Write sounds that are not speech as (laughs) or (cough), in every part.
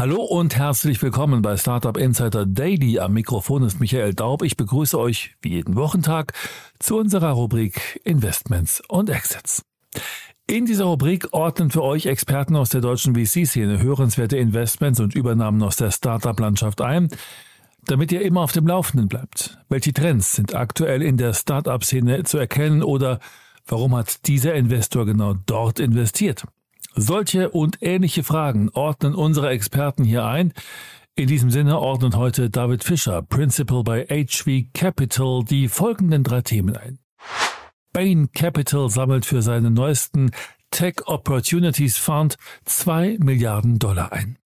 Hallo und herzlich willkommen bei Startup Insider Daily. Am Mikrofon ist Michael Daub. Ich begrüße euch wie jeden Wochentag zu unserer Rubrik Investments und Exits. In dieser Rubrik ordnen für euch Experten aus der deutschen VC-Szene hörenswerte Investments und Übernahmen aus der Startup-Landschaft ein, damit ihr immer auf dem Laufenden bleibt. Welche Trends sind aktuell in der Startup-Szene zu erkennen oder warum hat dieser Investor genau dort investiert? Solche und ähnliche Fragen ordnen unsere Experten hier ein. In diesem Sinne ordnet heute David Fischer, Principal bei HV Capital, die folgenden drei Themen ein. Bain Capital sammelt für seinen neuesten Tech Opportunities Fund 2 Milliarden Dollar ein.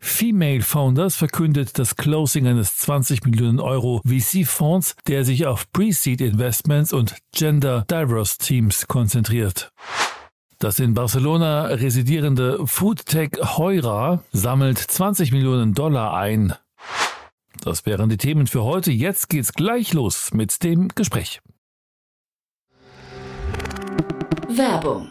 Female Founders verkündet das Closing eines 20 Millionen Euro VC-Fonds, der sich auf Pre-Seed Investments und Gender Diverse Teams konzentriert. Das in Barcelona residierende Foodtech Heura sammelt 20 Millionen Dollar ein. Das wären die Themen für heute. Jetzt geht's gleich los mit dem Gespräch. Werbung.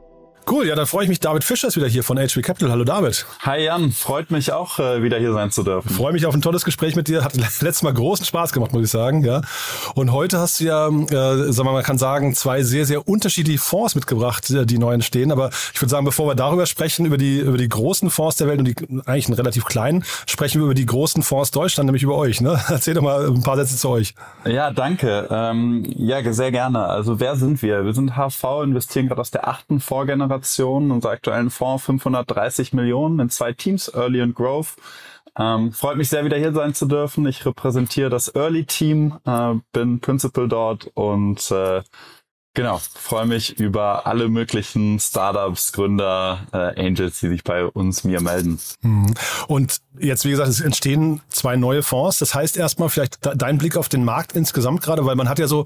Cool, ja, dann freue ich mich. David Fischer ist wieder hier von HB Capital. Hallo David. Hi Jan, freut mich auch, äh, wieder hier sein zu dürfen. Freue mich auf ein tolles Gespräch mit dir. Hat letztes Mal großen Spaß gemacht, muss ich sagen. Ja. Und heute hast du ja, äh, sagen wir mal, man kann sagen, zwei sehr, sehr unterschiedliche Fonds mitgebracht, äh, die neu entstehen. Aber ich würde sagen, bevor wir darüber sprechen, über die, über die großen Fonds der Welt und die eigentlich einen relativ kleinen, sprechen wir über die großen Fonds Deutschland, nämlich über euch. Ne? (laughs) Erzähl doch mal ein paar Sätze zu euch. Ja, danke. Ähm, ja, sehr gerne. Also wer sind wir? Wir sind HV, investieren gerade aus der achten Vorgeneration. Unser aktuellen Fonds 530 Millionen in zwei Teams, Early und Growth. Ähm, freut mich sehr, wieder hier sein zu dürfen. Ich repräsentiere das Early Team, äh, bin Principal dort und äh, Genau, freue mich über alle möglichen Startups, Gründer, äh, Angels, die sich bei uns mir melden. Mhm. Und jetzt, wie gesagt, es entstehen zwei neue Fonds. Das heißt erstmal vielleicht dein Blick auf den Markt insgesamt gerade, weil man hat ja so,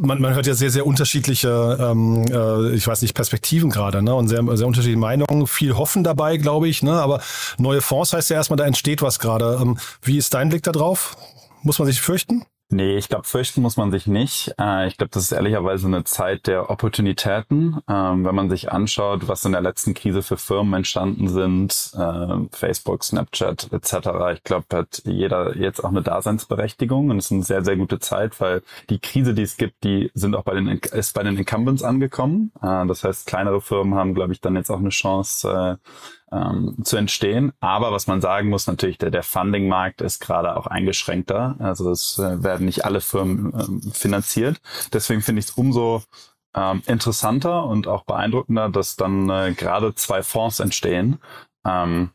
man, man hört ja sehr, sehr unterschiedliche, ähm, äh, ich weiß nicht, Perspektiven gerade, ne? Und sehr, sehr unterschiedliche Meinungen. Viel Hoffen dabei, glaube ich, ne? Aber neue Fonds heißt ja erstmal, da entsteht was gerade. Ähm, wie ist dein Blick da drauf? Muss man sich fürchten? Nee, ich glaube, fürchten muss man sich nicht. Äh, ich glaube, das ist ehrlicherweise eine Zeit der Opportunitäten. Ähm, wenn man sich anschaut, was in der letzten Krise für Firmen entstanden sind, äh, Facebook, Snapchat etc., ich glaube, hat jeder jetzt auch eine Daseinsberechtigung und es ist eine sehr, sehr gute Zeit, weil die Krise, die es gibt, die sind auch bei den ist bei den Incumbents angekommen. Äh, das heißt, kleinere Firmen haben, glaube ich, dann jetzt auch eine Chance, ähm, zu entstehen. Aber was man sagen muss, natürlich, der, der Funding-Markt ist gerade auch eingeschränkter. Also es äh, werden nicht alle Firmen ähm, finanziert. Deswegen finde ich es umso ähm, interessanter und auch beeindruckender, dass dann äh, gerade zwei Fonds entstehen, ähm,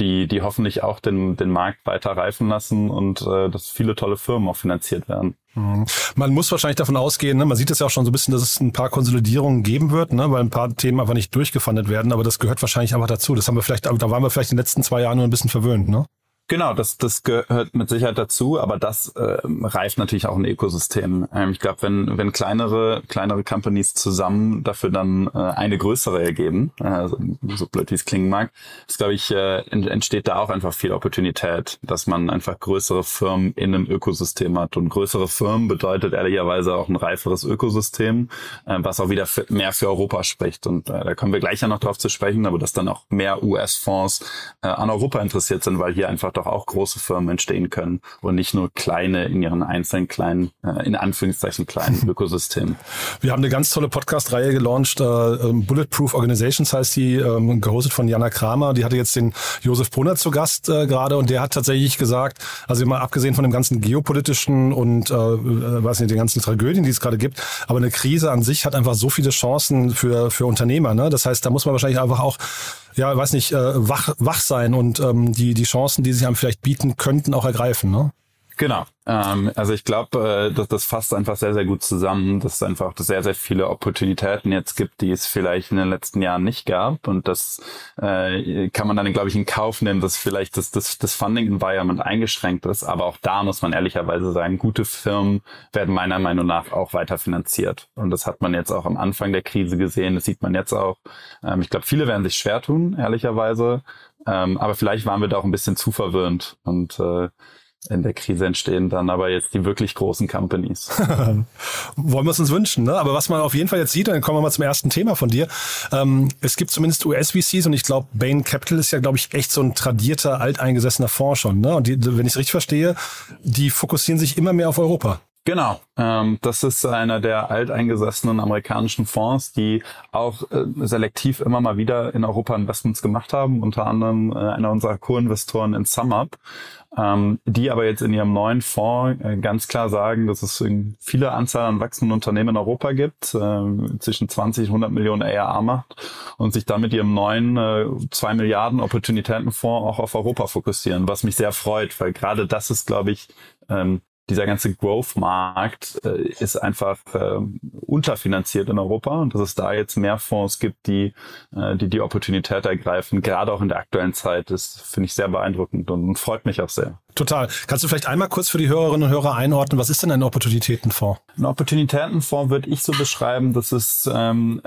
die, die hoffentlich auch den, den Markt weiter reifen lassen und äh, dass viele tolle Firmen auch finanziert werden. Mhm. Man muss wahrscheinlich davon ausgehen, ne? man sieht es ja auch schon so ein bisschen, dass es ein paar Konsolidierungen geben wird, ne? weil ein paar Themen einfach nicht durchgefandet werden, aber das gehört wahrscheinlich einfach dazu. Das haben wir vielleicht, da waren wir vielleicht in den letzten zwei Jahren nur ein bisschen verwöhnt, ne? Genau, das, das gehört mit Sicherheit dazu, aber das äh, reift natürlich auch ein Ökosystem. Ähm, ich glaube, wenn, wenn kleinere, kleinere Companies zusammen dafür dann äh, eine größere ergeben, äh, so blöd wie es klingen mag, ist, glaube ich, äh, entsteht da auch einfach viel Opportunität, dass man einfach größere Firmen in einem Ökosystem hat. Und größere Firmen bedeutet ehrlicherweise auch ein reiferes Ökosystem, äh, was auch wieder für, mehr für Europa spricht. Und äh, da kommen wir gleich ja noch drauf zu sprechen, aber dass dann auch mehr US-Fonds äh, an Europa interessiert sind, weil hier einfach doch auch große Firmen entstehen können und nicht nur kleine in ihren einzelnen kleinen, äh, in Anführungszeichen kleinen (laughs) Ökosystemen. Wir haben eine ganz tolle Podcast-Reihe gelauncht, äh, ähm, Bulletproof Organizations heißt die, ähm, gehostet von Jana Kramer. Die hatte jetzt den Josef Brunner zu Gast äh, gerade und der hat tatsächlich gesagt, also immer abgesehen von dem ganzen geopolitischen und äh, äh, weiß nicht, den ganzen Tragödien, die es gerade gibt, aber eine Krise an sich hat einfach so viele Chancen für, für Unternehmer. Ne? Das heißt, da muss man wahrscheinlich einfach auch ja, weiß nicht, äh, wach, wach sein und ähm, die, die Chancen, die sich einem vielleicht bieten könnten, auch ergreifen, ne? Genau. Ähm, also ich glaube, äh, dass das fasst einfach sehr, sehr gut zusammen, dass es einfach sehr, sehr viele Opportunitäten jetzt gibt, die es vielleicht in den letzten Jahren nicht gab. Und das äh, kann man dann, glaube ich, in Kauf nehmen, dass vielleicht das, das, das Funding-Environment eingeschränkt ist. Aber auch da muss man ehrlicherweise sagen, gute Firmen werden meiner Meinung nach auch weiter finanziert. Und das hat man jetzt auch am Anfang der Krise gesehen. Das sieht man jetzt auch. Ähm, ich glaube, viele werden sich schwer tun, ehrlicherweise. Ähm, aber vielleicht waren wir da auch ein bisschen zu verwöhnt. Und äh, in der Krise entstehen dann aber jetzt die wirklich großen Companies. (laughs) Wollen wir es uns wünschen, ne? Aber was man auf jeden Fall jetzt sieht, dann kommen wir mal zum ersten Thema von dir. Ähm, es gibt zumindest US-VCs und ich glaube, Bain Capital ist ja, glaube ich, echt so ein tradierter, alteingesessener Fonds schon, ne? Und die, wenn ich es richtig verstehe, die fokussieren sich immer mehr auf Europa. Genau, ähm, das ist einer der alteingesessenen amerikanischen Fonds, die auch äh, selektiv immer mal wieder in Europa Investments gemacht haben, unter anderem äh, einer unserer Co-Investoren in SumUp, ähm, die aber jetzt in ihrem neuen Fonds äh, ganz klar sagen, dass es viele Anzahl an wachsenden Unternehmen in Europa gibt, äh, zwischen 20 und 100 Millionen ARA macht und sich damit ihrem neuen äh, 2 Milliarden Opportunitätenfonds auch auf Europa fokussieren, was mich sehr freut, weil gerade das ist, glaube ich, ähm, dieser ganze Growth-Markt äh, ist einfach äh, unterfinanziert in Europa und dass es da jetzt mehr Fonds gibt, die äh, die, die Opportunität ergreifen, gerade auch in der aktuellen Zeit, das finde ich sehr beeindruckend und, und freut mich auch sehr. Total. Kannst du vielleicht einmal kurz für die Hörerinnen und Hörer einordnen, was ist denn ein Opportunitätenfonds? Ein Opportunitätenfonds würde ich so beschreiben, dass es ähm,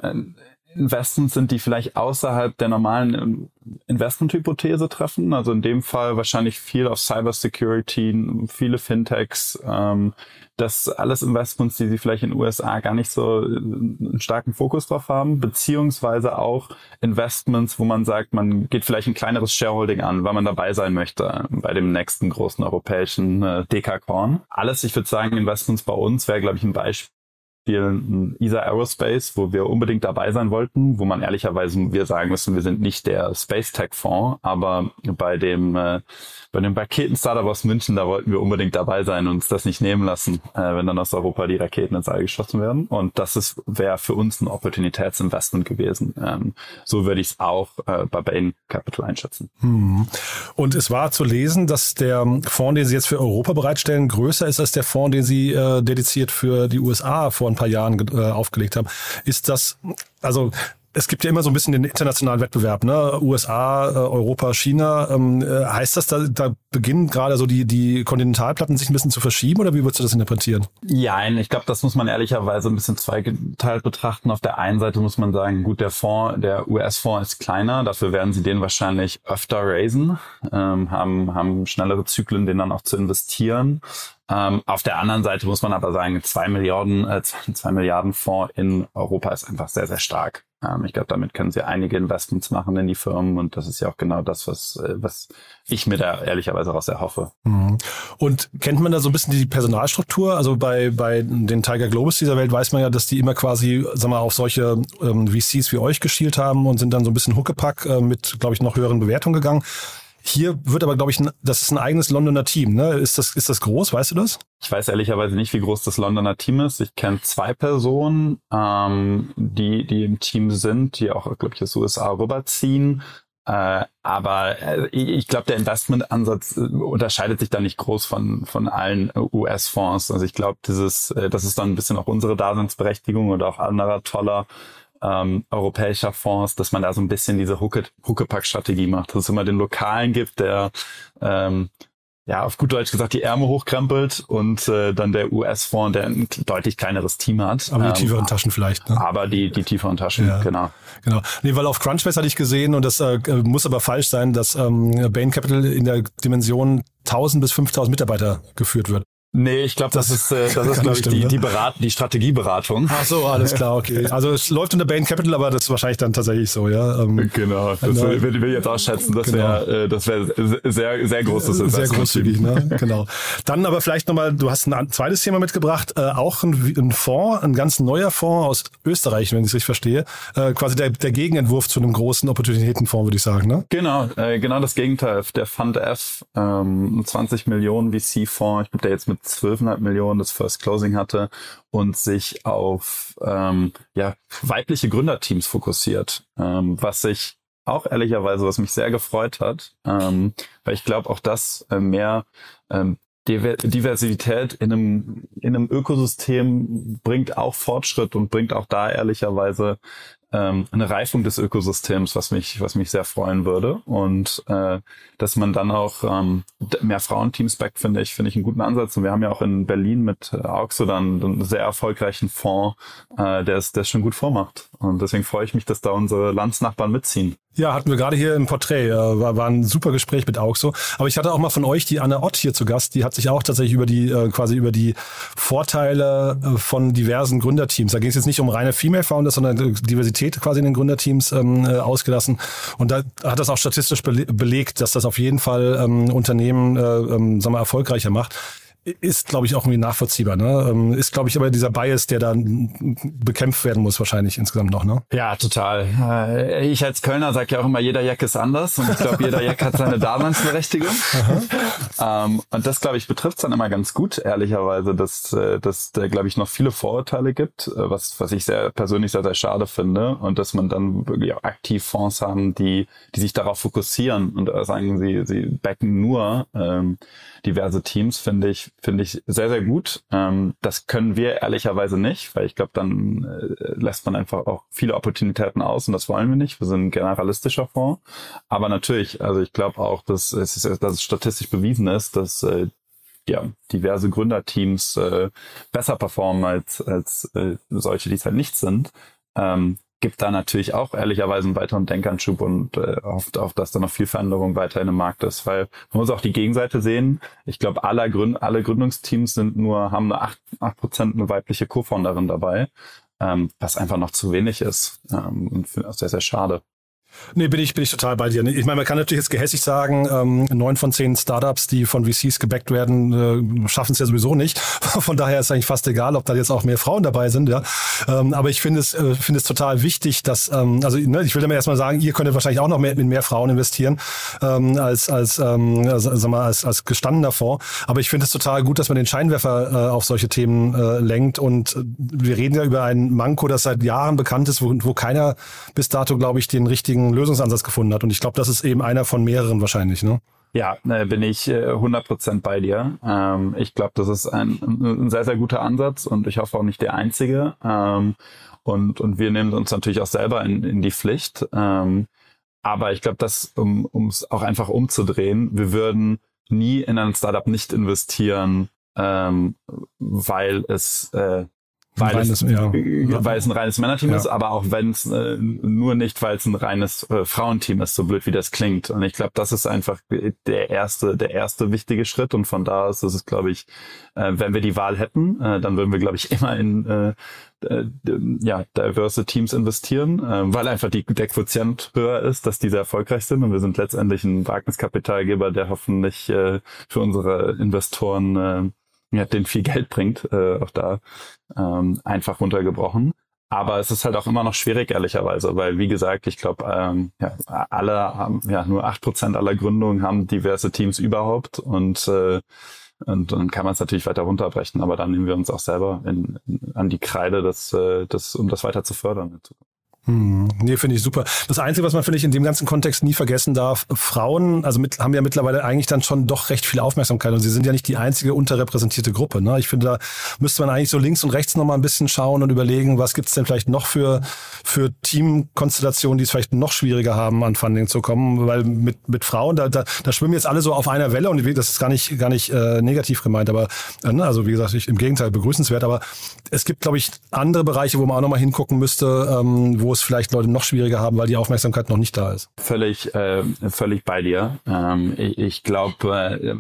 Investments sind, die vielleicht außerhalb der normalen ähm, Investmenthypothese treffen. Also in dem Fall wahrscheinlich viel auf Cybersecurity, viele Fintechs. Ähm, das alles Investments, die sie vielleicht in den USA gar nicht so äh, einen starken Fokus drauf haben, beziehungsweise auch Investments, wo man sagt, man geht vielleicht ein kleineres Shareholding an, weil man dabei sein möchte bei dem nächsten großen europäischen äh, Dekakorn. Alles, ich würde sagen, Investments bei uns wäre, glaube ich, ein Beispiel spielen ESA Aerospace, wo wir unbedingt dabei sein wollten, wo man ehrlicherweise wir sagen müssen, wir sind nicht der Space Tech Fonds, aber bei dem äh, bei dem Raketen-Startup aus München, da wollten wir unbedingt dabei sein und uns das nicht nehmen lassen, äh, wenn dann aus Europa die Raketen ins All geschossen werden. Und das ist wäre für uns ein Opportunitätsinvestment gewesen. Ähm, so würde ich es auch äh, bei Bain Capital einschätzen. Hm. Und es war zu lesen, dass der Fonds, den Sie jetzt für Europa bereitstellen, größer ist als der Fonds, den Sie äh, dediziert für die USA vor ein paar Jahren äh, aufgelegt haben. Ist das, also es gibt ja immer so ein bisschen den internationalen Wettbewerb, ne? USA, äh, Europa, China. Ähm, äh, heißt das, da, da beginnen gerade so die, die Kontinentalplatten sich ein bisschen zu verschieben oder wie würdest du das interpretieren? Ja, ich glaube, das muss man ehrlicherweise ein bisschen zweigeteilt betrachten. Auf der einen Seite muss man sagen, gut, der Fonds, der US-Fonds ist kleiner, dafür werden sie den wahrscheinlich öfter raisen, ähm, haben, haben schnellere Zyklen, den dann auch zu investieren. Ähm, auf der anderen Seite muss man aber sagen, zwei Milliarden, äh, (laughs) zwei Milliarden Fonds in Europa ist einfach sehr, sehr stark. Ähm, ich glaube, damit können sie einige Investments machen in die Firmen und das ist ja auch genau das, was, äh, was ich mir da ehrlicherweise daraus erhoffe. Mhm. Und kennt man da so ein bisschen die Personalstruktur? Also bei, bei den Tiger Globus dieser Welt weiß man ja, dass die immer quasi, sag mal, auf solche ähm, VCs wie euch geschielt haben und sind dann so ein bisschen Huckepack äh, mit, glaube ich, noch höheren Bewertungen gegangen. Hier wird aber, glaube ich, das ist ein eigenes Londoner Team. Ne? Ist, das, ist das groß? Weißt du das? Ich weiß ehrlicherweise nicht, wie groß das Londoner Team ist. Ich kenne zwei Personen, ähm, die, die im Team sind, die auch, glaube ich, aus USA rüberziehen. Äh, aber äh, ich glaube, der Investmentansatz äh, unterscheidet sich da nicht groß von, von allen US-Fonds. Also ich glaube, dieses, äh, das ist dann ein bisschen auch unsere Daseinsberechtigung oder auch anderer toller ähm, europäischer Fonds, dass man da so ein bisschen diese Hucke, Huckepack-Strategie macht, dass es immer den Lokalen gibt, der ähm, ja, auf gut Deutsch gesagt, die Ärmel hochkrempelt und äh, dann der US-Fonds, der ein deutlich kleineres Team hat. Aber die ähm, tieferen Taschen vielleicht. Ne? Aber die, die tieferen Taschen, Ja. genau. Genau. Nee, weil auf Crunchbase hatte ich gesehen und das äh, muss aber falsch sein, dass ähm, Bain Capital in der Dimension 1000 bis 5000 Mitarbeiter geführt wird. Nee, ich glaube, das, ist, äh, das (laughs) ist, glaube ich, stimmen, die, ne? die, Berat die Strategieberatung. Ach so, alles klar, okay. (laughs) Also es läuft unter Bain Capital, aber das ist wahrscheinlich dann tatsächlich so, ja. Ähm, Genau, das Genau. will, will ich jetzt ausschätzen. Das Genau. wäre äh, das wäre sehr, sehr großes Sehr Investment. großzügig, ne? genau. Dann aber vielleicht nochmal, du hast ein zweites Thema mitgebracht, äh, auch ein, ein Fonds, ein ganz neuer Fonds aus Österreich, wenn ich es richtig verstehe. Äh, quasi der, der Gegenentwurf zu einem großen Opportunitätenfonds, würde ich sagen, ne? Genau, äh, genau das Gegenteil. Der Fund F, ähm, ein 20 Millionen VC-Fonds, ich glaube, der jetzt mit 12,5 Millionen das First Closing hatte und sich auf ähm, ja, weibliche Gründerteams fokussiert, ähm, was sich auch ehrlicherweise, was mich sehr gefreut hat, ähm, weil ich glaube, auch das äh, mehr ähm, Diver- Diversität in einem, in einem Ökosystem bringt auch Fortschritt und bringt auch da ehrlicherweise ähm, eine Reifung des Ökosystems, was mich, was mich sehr freuen würde. Und äh, dass man dann auch ähm, mehr Frauenteams backt, finde ich, finde ich einen guten Ansatz. Und wir haben ja auch in Berlin mit äh, Auxo dann einen sehr erfolgreichen Fonds, äh, der es schon gut vormacht. Und deswegen freue ich mich, dass da unsere Landsnachbarn mitziehen. Ja, hatten wir gerade hier im Porträt. Äh, war, war ein super Gespräch mit Auxo. Aber ich hatte auch mal von euch die Anna Ott hier zu Gast. Die hat sich auch tatsächlich über die äh, quasi über die Vorteile von diversen Gründerteams. Da ging es jetzt nicht um reine Female Founders, sondern äh, Diversität quasi in den Gründerteams ähm, äh, ausgelassen. Und da hat das auch statistisch bele belegt, dass das auf jeden Fall ähm, Unternehmen äh, ähm, sagen wir, erfolgreicher macht. Ist, glaube ich, auch irgendwie nachvollziehbar. Ne? Ähm, Ist, glaube ich, aber dieser Bias, der dann bekämpft werden muss, wahrscheinlich insgesamt noch. Ne? Ja, total. Äh, Ich als Kölner sage ja auch immer, jeder Jack ist anders und ich glaube, jeder Jack hat seine Daseinsberechtigung. ähm, und das, glaube ich, betrifft es dann immer ganz gut, ehrlicherweise, dass äh, dass da, glaube ich, noch viele Vorurteile gibt, äh, was, was ich sehr persönlich sehr, sehr schade finde. Und dass man dann wirklich auch aktiv Fonds haben, die, die sich darauf fokussieren und sagen, sie, sie backen nur ähm, diverse Teams, finde ich, finde ich sehr, sehr gut. Ähm, das können wir ehrlicherweise nicht, weil ich glaube, dann äh, lässt man einfach auch viele Opportunitäten aus und das wollen wir nicht. Wir sind ein generalistischer Fonds. Aber natürlich, also ich glaube auch, dass es, ist, dass es statistisch bewiesen ist, dass äh, ja, diverse Gründerteams äh, besser performen als, als äh, solche, die es halt nicht sind. Ähm, gibt da natürlich auch ehrlicherweise einen weiteren Denkanschub und äh, hofft auf, dass da noch viel Veränderung weiter in dem Markt ist, weil man muss auch die Gegenseite sehen. Ich glaube, alle, Gründ alle Gründungsteams sind nur, haben nur acht acht Prozent eine weibliche Co-Founderin dabei, ähm, was einfach noch zu wenig ist ähm, und finde das sehr, sehr schade. Nee, bin ich, bin ich total bei dir. Ich meine, man kann natürlich jetzt gehässig sagen, ähm, neun von zehn Startups, die von VCs gebackt werden, äh, schaffen es ja sowieso nicht. (laughs) Von daher ist eigentlich fast egal, ob da jetzt auch mehr Frauen dabei sind. Ja, ähm, aber ich finde es, äh, finde es total wichtig, dass, ähm, also ne, ich will damit erstmal sagen, ihr könntet wahrscheinlich auch noch mehr mit mehr Frauen investieren ähm, als als ähm, sag mal als als gestandener Fonds. Aber ich finde es total gut, dass man den Scheinwerfer äh, auf solche Themen äh, lenkt. Und äh, wir reden ja über ein Manko, das seit Jahren bekannt ist, wo, wo keiner bis dato, glaube ich, den richtigen Lösungsansatz gefunden hat. Und ich glaube, das ist eben einer von mehreren wahrscheinlich. Ne? Ja, äh, bin ich äh, 100% bei dir. Ähm, ich glaube, das ist ein, ein sehr, sehr guter Ansatz und ich hoffe auch nicht der einzige. Ähm, und, und wir nehmen uns natürlich auch selber in, in die Pflicht. Ähm, aber ich glaube, das, um es auch einfach umzudrehen, wir würden nie in ein Startup nicht investieren, weil es äh, weil, reines, es, ja. weil es ein reines Männerteam Ja. ist, aber auch wenn es äh, nur nicht, weil es ein reines äh, Frauenteam ist, so blöd wie das klingt. Und ich glaube, das ist einfach der erste, der erste wichtige Schritt. Und von da aus ist es, glaube ich, äh, wenn wir die Wahl hätten, äh, dann würden wir, glaube ich, (laughs) immer in äh, äh, ja, diverse Teams investieren, äh, weil einfach die, der Quotient höher ist, dass diese erfolgreich sind. Und wir sind letztendlich ein Wagniskapitalgeber, der hoffentlich äh, für unsere Investoren ja, den viel Geld bringt, äh, auch da ähm, einfach runtergebrochen. Aber es ist halt auch immer noch schwierig, ehrlicherweise, weil, wie gesagt, ich glaube, ähm, ja, alle haben, ja, nur acht Prozent aller Gründungen haben diverse Teams überhaupt und, äh, und dann kann man es natürlich weiter runterbrechen, aber dann nehmen wir uns auch selber in, in, an die Kreide, das, äh, das, um das weiter zu fördern. Hm, nee, finde ich super. Das Einzige, was man, finde ich, in dem ganzen Kontext nie vergessen darf, Frauen, also mit, haben ja mittlerweile eigentlich dann schon doch recht viel Aufmerksamkeit und sie sind ja nicht die einzige unterrepräsentierte Gruppe. Ne? Ich finde, da müsste man eigentlich so links und rechts nochmal ein bisschen schauen und überlegen, was gibt's denn vielleicht noch für, für Teamkonstellationen, die es vielleicht noch schwieriger haben, an Funding zu kommen, weil mit, mit Frauen, da, da, da schwimmen jetzt alle so auf einer Welle und das ist gar nicht, gar nicht äh, negativ gemeint, aber äh, ne, also wie gesagt, ich, im Gegenteil begrüßenswert, aber es gibt, glaube ich, andere Bereiche, wo man auch nochmal hingucken müsste, ähm, wo es vielleicht Leute noch schwieriger haben, weil die Aufmerksamkeit noch nicht da ist. Völlig, äh, völlig bei dir. Ähm, ich ich glaube, äh,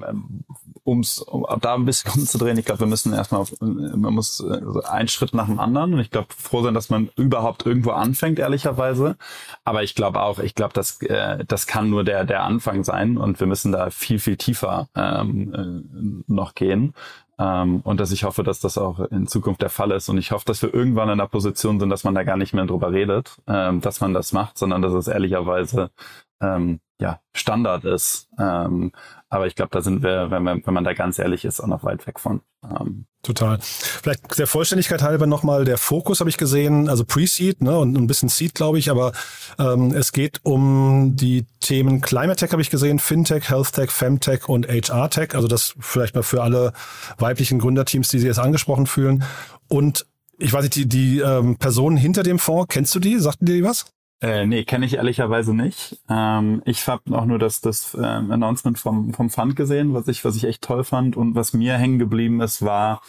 um's, um da ein bisschen (laughs) umzudrehen, ich glaube, wir müssen erstmal, man muss äh, einen Schritt nach dem anderen und ich glaube, froh sein, dass man überhaupt irgendwo anfängt, ehrlicherweise. Aber ich glaube auch, ich glaube, das, äh, das kann nur der, der Anfang sein und wir müssen da viel, viel tiefer ähm, äh, noch gehen. Ähm, und dass ich hoffe, dass das auch in Zukunft der Fall ist. Und ich hoffe, dass wir irgendwann in der Position sind, dass man da gar nicht mehr drüber redet, ähm, dass man das macht, sondern dass es ehrlicherweise ähm, ja Standard ist. Ähm, aber ich glaube, da sind wir, wenn man, wenn man da ganz ehrlich ist, auch noch weit weg von. Ähm, Total. Vielleicht der Vollständigkeit halber nochmal der Fokus habe ich gesehen, also Pre-Seed ne, und ein bisschen Seed, glaube ich, aber ähm, es geht um die Themen Climate Tech habe ich gesehen, Fintech, Health Tech, Femtech und HR Tech, also das vielleicht mal für alle weiblichen Gründerteams, die sich jetzt angesprochen fühlen. Und ich weiß nicht, die, die ähm, Personen hinter dem Fonds, kennst du die? Sagten dir die was? Äh, nee, kenne ich ehrlicherweise nicht. Ähm, ich habe auch nur das, das äh, Announcement vom, vom Fund gesehen, was ich, was ich echt toll fand. Und was mir hängen geblieben ist, war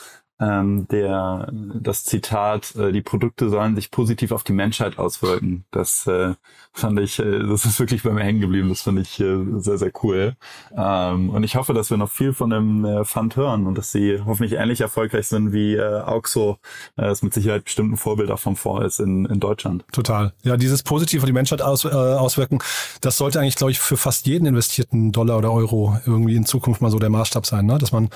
ähm, der, das Zitat, äh, die Produkte sollen sich positiv auf die Menschheit auswirken. Das äh, fand ich, äh, das ist wirklich bei mir hängen geblieben. Das fand ich äh, sehr, sehr cool. Ähm, und ich hoffe, dass wir noch viel von dem äh, Fund hören und dass sie hoffentlich ähnlich erfolgreich sind wie äh, Auxo. Äh, das mit Sicherheit bestimmt ein vom Fonds ist in, in Deutschland. Total. Ja, dieses positiv auf die Menschheit aus, äh, auswirken, das sollte eigentlich, glaube ich, für fast jeden investierten Dollar oder Euro irgendwie in Zukunft mal so der Maßstab sein, ne? dass man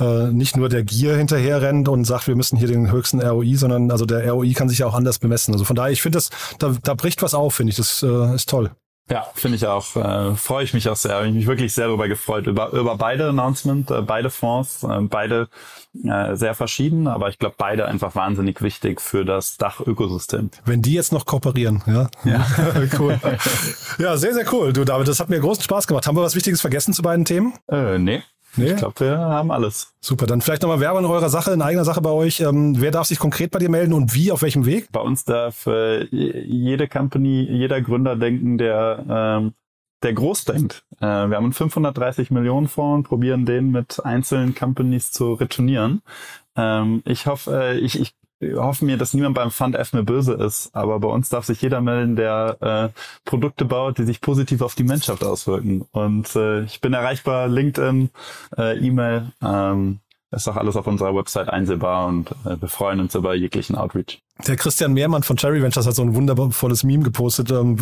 äh, nicht nur der Gier hinterher rennt und sagt, wir müssen hier den höchsten ROI, sondern also der ROI kann sich ja auch anders bemessen. Also von daher, ich finde das, da, da bricht was auf, finde ich. Das äh, ist toll. Ja, finde ich auch. Äh, Freue ich mich auch sehr. Ich mich wirklich sehr darüber gefreut. Über, über beide Announcements, äh, beide Fonds, äh, beide äh, sehr verschieden, aber ich glaube beide einfach wahnsinnig wichtig für das Dach-Ökosystem. Wenn die jetzt noch kooperieren, ja. Ja, (laughs) cool. (laughs) Ja, sehr, sehr cool. Du, David, das hat mir großen Spaß gemacht. Haben wir was Wichtiges vergessen zu beiden Themen? Äh, nee. Nee? Ich glaube, wir haben alles. Super, dann vielleicht nochmal Werbung in eurer Sache, in eigener Sache bei euch. Ähm, wer darf sich konkret bei dir melden und wie, auf welchem Weg? Bei uns darf äh, jede Company, jeder Gründer denken, der, ähm, der groß denkt. Äh, wir haben einen 530 Millionen Fonds und probieren den mit einzelnen Companies zu retournieren. Ähm, ich hoffe, äh, ich, ich hoffen mir, dass niemand beim Fund F mehr böse ist, aber bei uns darf sich jeder melden, der äh, Produkte baut, die sich positiv auf die Menschheit auswirken. Und äh, ich bin erreichbar, LinkedIn, äh, E-Mail, ähm, ist auch alles auf unserer Website einsehbar und äh, wir freuen uns über jeglichen Outreach. Der Christian Mehrmann von Cherry Ventures hat so ein wundervolles Meme gepostet. Ähm,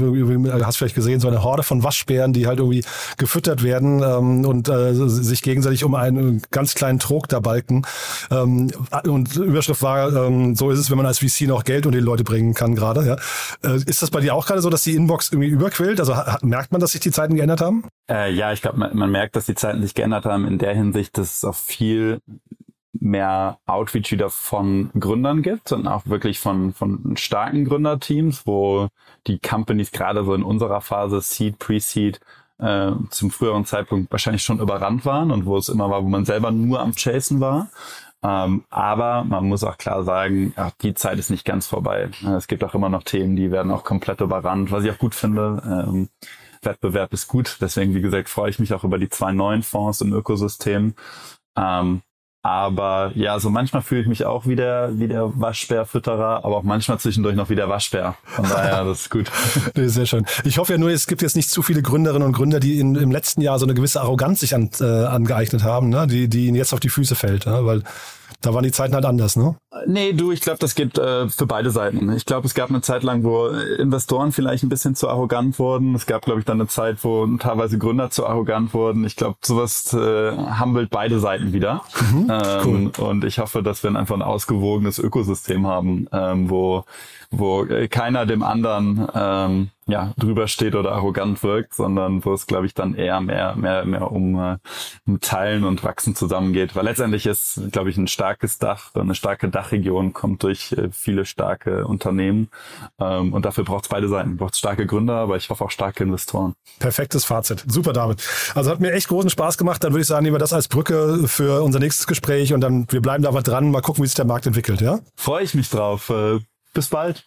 hast vielleicht gesehen, so eine Horde von Waschbären, die halt irgendwie gefüttert werden ähm, und äh, sich gegenseitig um einen ganz kleinen Trog da balken. Ähm, und Überschrift war, ähm, so ist es, wenn man als VC noch Geld und die Leute bringen kann gerade. Ja. Äh, ist das bei dir auch gerade so, dass die Inbox irgendwie überquillt? Also merkt man, dass sich die Zeiten geändert haben? Äh, ja, ich glaube, man, man merkt, dass die Zeiten sich geändert haben in der Hinsicht, dass es auch viel mehr Outreach wieder von Gründern gibt und auch wirklich von, von starken Gründerteams, wo die Companies gerade so in unserer Phase Seed, Pre-Seed äh, zum früheren Zeitpunkt wahrscheinlich schon überrannt waren und wo es immer war, wo man selber nur am Chasen war. Ähm, aber man muss auch klar sagen, ach, die Zeit ist nicht ganz vorbei. Es gibt auch immer noch Themen, die werden auch komplett überrannt, was ich auch gut finde. Ähm, Wettbewerb ist gut. Deswegen, wie gesagt, freue ich mich auch über die zwei neuen Fonds im Ökosystem. Ähm, aber ja, so manchmal fühle ich mich auch wie der, wie der Waschbärfütterer, aber auch manchmal zwischendurch noch wie der Waschbär. Von daher, das ist gut. (laughs) nee, sehr schön. Ich hoffe ja nur, es gibt jetzt nicht zu viele Gründerinnen und Gründer, die in, im letzten Jahr so eine gewisse Arroganz sich an, äh, angeeignet haben, ne? die, die ihnen jetzt auf die Füße fällt. Ne? Weil da waren die Zeiten halt anders, ne? Nee, du, ich glaube, das geht äh, für beide Seiten. Ich glaube, es gab eine Zeit lang, wo Investoren vielleicht ein bisschen zu arrogant wurden. Es gab, glaube ich, dann eine Zeit, wo teilweise Gründer zu arrogant wurden. Ich glaube, sowas äh, humbelt beide Seiten wieder. Mhm, ähm, cool. Und ich hoffe, dass wir einfach ein ausgewogenes Ökosystem haben, ähm, wo, wo keiner dem anderen ähm, ja, drüber steht oder arrogant wirkt, sondern wo es, glaube ich, dann eher mehr, mehr, mehr um, äh, um Teilen und Wachsen zusammengeht. Weil letztendlich ist, glaube ich, ein starkes Dach, eine starke Dachregion kommt durch äh, viele starke Unternehmen. Ähm, und dafür braucht es beide Seiten. Braucht starke Gründer, aber ich hoffe auch starke Investoren. Perfektes Fazit. Super, David. Also hat mir echt großen Spaß gemacht. Dann würde ich sagen, nehmen wir das als Brücke für unser nächstes Gespräch und dann wir bleiben da aber dran, mal gucken, wie sich der Markt entwickelt, ja? Freue ich mich drauf. Äh, bis bald.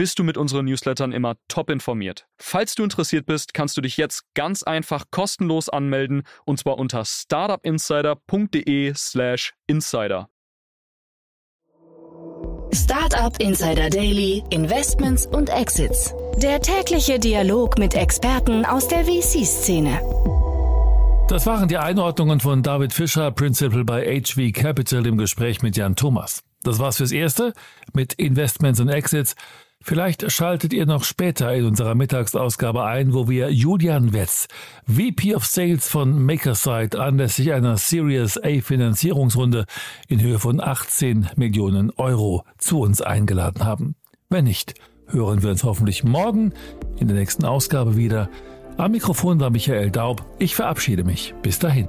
bist du mit unseren Newslettern immer top informiert. Falls du interessiert bist, kannst du dich jetzt ganz einfach kostenlos anmelden und zwar unter startupinsider.de/slash insider. Startup Insider Daily, Investments und Exits. Der tägliche Dialog mit Experten aus der VC-Szene. Das waren die Einordnungen von David Fischer, Principal bei HV Capital im Gespräch mit Jan Thomas. Das war's fürs Erste mit Investments und Exits. Vielleicht schaltet ihr noch später in unserer Mittagsausgabe ein, wo wir Julian Wetz, VP of Sales von Makerside, anlässlich einer Series A Finanzierungsrunde in Höhe von 18 Millionen Euro zu uns eingeladen haben. Wenn nicht, hören wir uns hoffentlich morgen in der nächsten Ausgabe wieder. Am Mikrofon war Michael Daub. Ich verabschiede mich. Bis dahin.